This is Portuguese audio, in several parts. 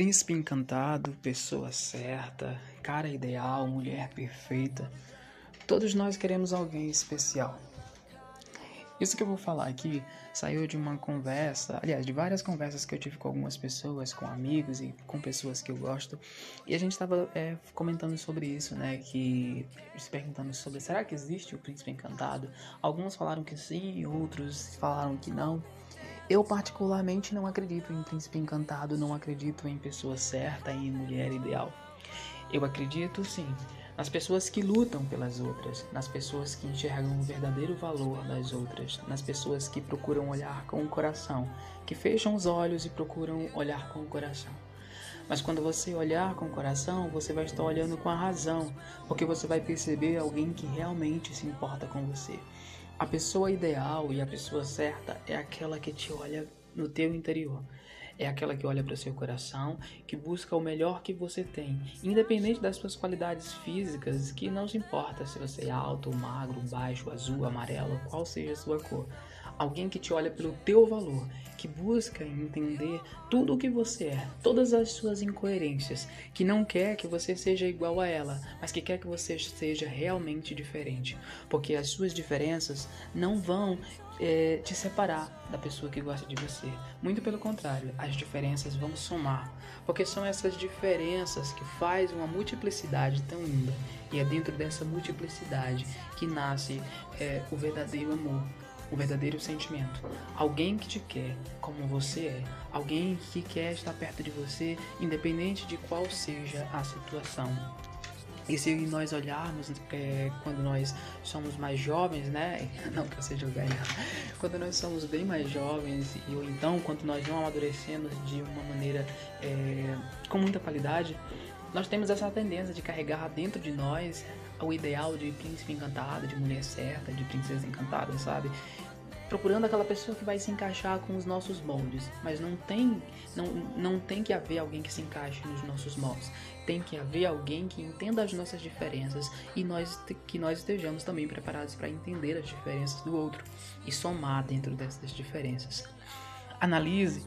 Príncipe encantado, pessoa certa, cara ideal, mulher perfeita. Todos nós queremos alguém especial. Isso que eu vou falar aqui saiu de uma conversa, aliás, de várias conversas que eu tive com algumas pessoas, com amigos e com pessoas que eu gosto. E a gente estava é, comentando sobre isso, né? Que se perguntando sobre será que existe o príncipe encantado? Alguns falaram que sim, outros falaram que não. Eu particularmente não acredito em príncipe encantado, não acredito em pessoa certa, em mulher ideal. Eu acredito sim nas pessoas que lutam pelas outras, nas pessoas que enxergam o verdadeiro valor das outras, nas pessoas que procuram olhar com o coração, que fecham os olhos e procuram olhar com o coração. Mas quando você olhar com o coração, você vai estar olhando com a razão, porque você vai perceber alguém que realmente se importa com você. A pessoa ideal e a pessoa certa é aquela que te olha no teu interior. É aquela que olha para o seu coração, que busca o melhor que você tem, independente das suas qualidades físicas, que não se importa se você é alto, magro, baixo, azul, amarelo, qual seja a sua cor. Alguém que te olha pelo teu valor, que busca entender tudo o que você é, todas as suas incoerências, que não quer que você seja igual a ela, mas que quer que você seja realmente diferente, porque as suas diferenças não vão é, te separar da pessoa que gosta de você. Muito pelo contrário, as diferenças vão somar, porque são essas diferenças que faz uma multiplicidade tão linda. E é dentro dessa multiplicidade que nasce é, o verdadeiro amor, o verdadeiro sentimento. Alguém que te quer como você é, alguém que quer estar perto de você, independente de qual seja a situação. E se nós olharmos é, quando nós somos mais jovens, né? Não que eu seja velho, quando nós somos bem mais jovens, e ou então quando nós não amadurecemos de uma maneira é, com muita qualidade, nós temos essa tendência de carregar dentro de nós o ideal de príncipe encantado, de mulher certa, de princesa encantada, sabe? Procurando aquela pessoa que vai se encaixar com os nossos moldes, mas não tem, não, não tem que haver alguém que se encaixe nos nossos moldes. Tem que haver alguém que entenda as nossas diferenças e nós que nós estejamos também preparados para entender as diferenças do outro e somar dentro dessas diferenças. Analise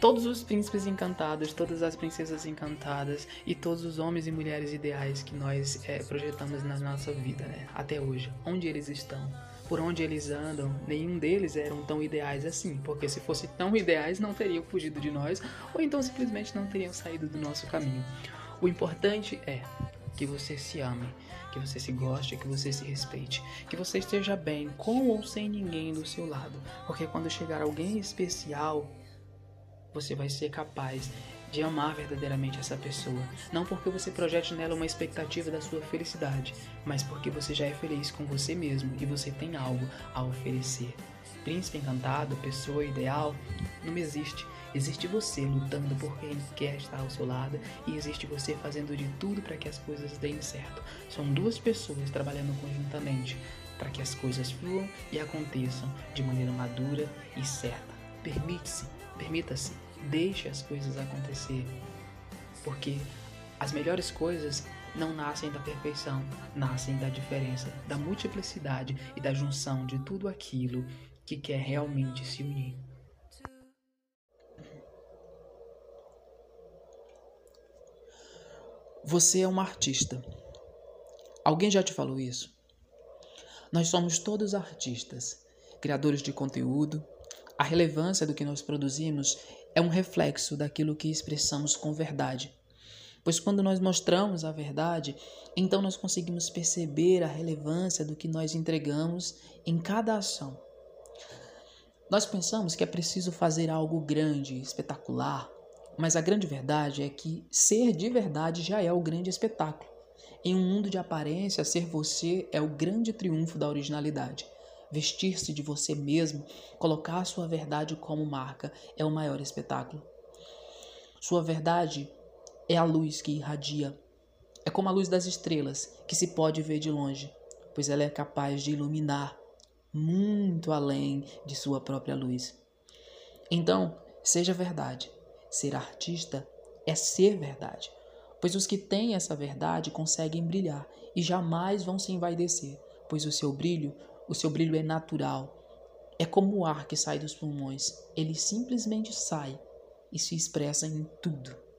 todos os príncipes encantados, todas as princesas encantadas e todos os homens e mulheres ideais que nós é, projetamos na nossa vida, né? Até hoje, onde eles estão, por onde eles andam, nenhum deles eram tão ideais assim, porque se fossem tão ideais não teriam fugido de nós ou então simplesmente não teriam saído do nosso caminho. O importante é que você se ame, que você se goste, que você se respeite, que você esteja bem com ou sem ninguém do seu lado, porque quando chegar alguém especial você vai ser capaz de amar verdadeiramente essa pessoa. Não porque você projete nela uma expectativa da sua felicidade, mas porque você já é feliz com você mesmo e você tem algo a oferecer. Príncipe encantado, pessoa ideal, não existe. Existe você lutando por quem quer estar ao seu lado e existe você fazendo de tudo para que as coisas deem certo. São duas pessoas trabalhando conjuntamente para que as coisas fluam e aconteçam de maneira madura e certa. Permite-se Permita-se, deixe as coisas acontecer, porque as melhores coisas não nascem da perfeição, nascem da diferença, da multiplicidade e da junção de tudo aquilo que quer realmente se unir. Você é uma artista. Alguém já te falou isso? Nós somos todos artistas, criadores de conteúdo, a relevância do que nós produzimos é um reflexo daquilo que expressamos com verdade. Pois quando nós mostramos a verdade, então nós conseguimos perceber a relevância do que nós entregamos em cada ação. Nós pensamos que é preciso fazer algo grande, espetacular, mas a grande verdade é que ser de verdade já é o grande espetáculo. Em um mundo de aparência, ser você é o grande triunfo da originalidade. Vestir-se de você mesmo, colocar sua verdade como marca, é o maior espetáculo. Sua verdade é a luz que irradia. É como a luz das estrelas, que se pode ver de longe, pois ela é capaz de iluminar muito além de sua própria luz. Então, seja verdade. Ser artista é ser verdade, pois os que têm essa verdade conseguem brilhar e jamais vão se envaidecer, pois o seu brilho o seu brilho é natural. É como o ar que sai dos pulmões. Ele simplesmente sai e se expressa em tudo.